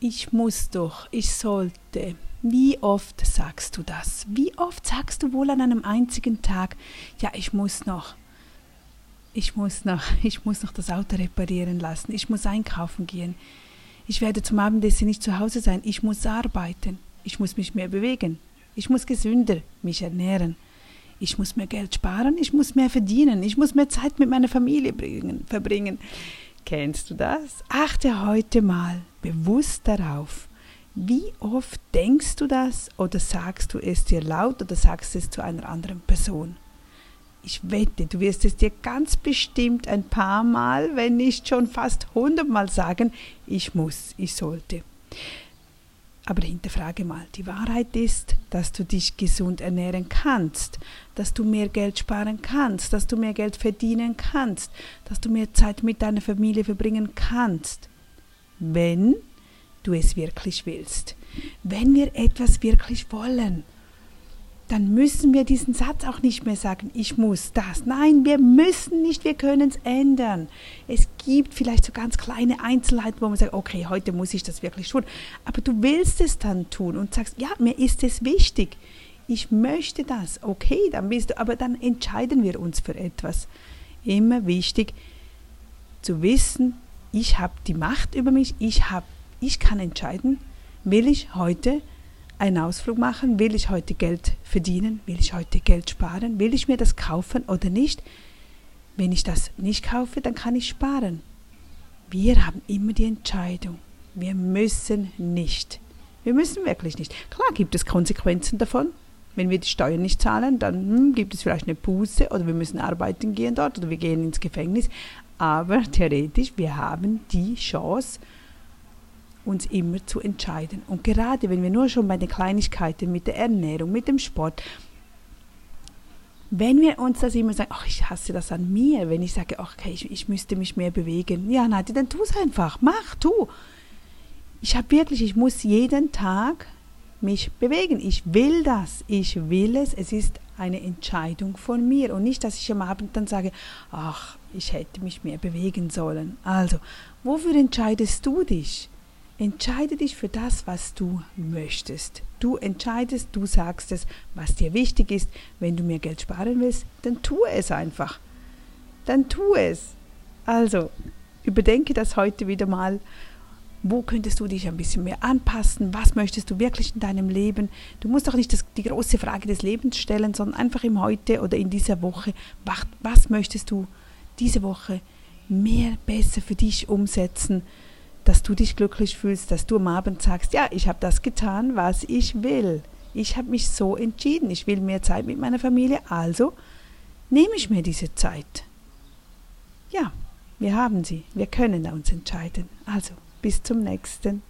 ich muss doch, ich sollte. Wie oft sagst du das? Wie oft sagst du wohl an einem einzigen Tag, ja, ich muss noch, ich muss noch, ich muss noch das Auto reparieren lassen, ich muss einkaufen gehen, ich werde zum Abendessen nicht zu Hause sein, ich muss arbeiten, ich muss mich mehr bewegen, ich muss gesünder mich ernähren, ich muss mehr Geld sparen, ich muss mehr verdienen, ich muss mehr Zeit mit meiner Familie bringen, verbringen. Kennst du das? Achte heute mal bewusst darauf. Wie oft denkst du das oder sagst du es dir laut oder sagst es zu einer anderen Person? Ich wette, du wirst es dir ganz bestimmt ein paar Mal, wenn nicht schon fast hundertmal sagen, ich muss, ich sollte. Aber hinterfrage mal, die Wahrheit ist, dass du dich gesund ernähren kannst, dass du mehr Geld sparen kannst, dass du mehr Geld verdienen kannst, dass du mehr Zeit mit deiner Familie verbringen kannst, wenn du es wirklich willst. Wenn wir etwas wirklich wollen dann müssen wir diesen Satz auch nicht mehr sagen, ich muss das. Nein, wir müssen nicht, wir können es ändern. Es gibt vielleicht so ganz kleine Einzelheiten, wo man sagt, okay, heute muss ich das wirklich tun. Aber du willst es dann tun und sagst, ja, mir ist es wichtig. Ich möchte das. Okay, dann bist du, aber dann entscheiden wir uns für etwas. Immer wichtig zu wissen, ich habe die Macht über mich, ich, hab, ich kann entscheiden, will ich heute einen Ausflug machen? Will ich heute Geld verdienen? Will ich heute Geld sparen? Will ich mir das kaufen oder nicht? Wenn ich das nicht kaufe, dann kann ich sparen. Wir haben immer die Entscheidung. Wir müssen nicht. Wir müssen wirklich nicht. Klar gibt es Konsequenzen davon. Wenn wir die Steuern nicht zahlen, dann hm, gibt es vielleicht eine Buße oder wir müssen arbeiten gehen dort oder wir gehen ins Gefängnis. Aber theoretisch, wir haben die Chance, uns immer zu entscheiden. Und gerade wenn wir nur schon bei den Kleinigkeiten mit der Ernährung, mit dem Sport, wenn wir uns das immer sagen, ach, ich hasse das an mir, wenn ich sage, ach, okay, ich, ich müsste mich mehr bewegen. Ja, Nadja, dann tu es einfach. Mach, tu. Ich habe wirklich, ich muss jeden Tag mich bewegen. Ich will das. Ich will es. Es ist eine Entscheidung von mir. Und nicht, dass ich am Abend dann sage, ach, ich hätte mich mehr bewegen sollen. Also, wofür entscheidest du dich? Entscheide dich für das, was du möchtest. Du entscheidest, du sagst es, was dir wichtig ist. Wenn du mehr Geld sparen willst, dann tu es einfach. Dann tu es. Also, überdenke das heute wieder mal. Wo könntest du dich ein bisschen mehr anpassen? Was möchtest du wirklich in deinem Leben? Du musst auch nicht das, die große Frage des Lebens stellen, sondern einfach im Heute oder in dieser Woche. Was, was möchtest du diese Woche mehr, besser für dich umsetzen? Dass du dich glücklich fühlst, dass du am Abend sagst, ja, ich habe das getan, was ich will. Ich habe mich so entschieden, ich will mehr Zeit mit meiner Familie, also nehme ich mir diese Zeit. Ja, wir haben sie, wir können uns entscheiden. Also, bis zum nächsten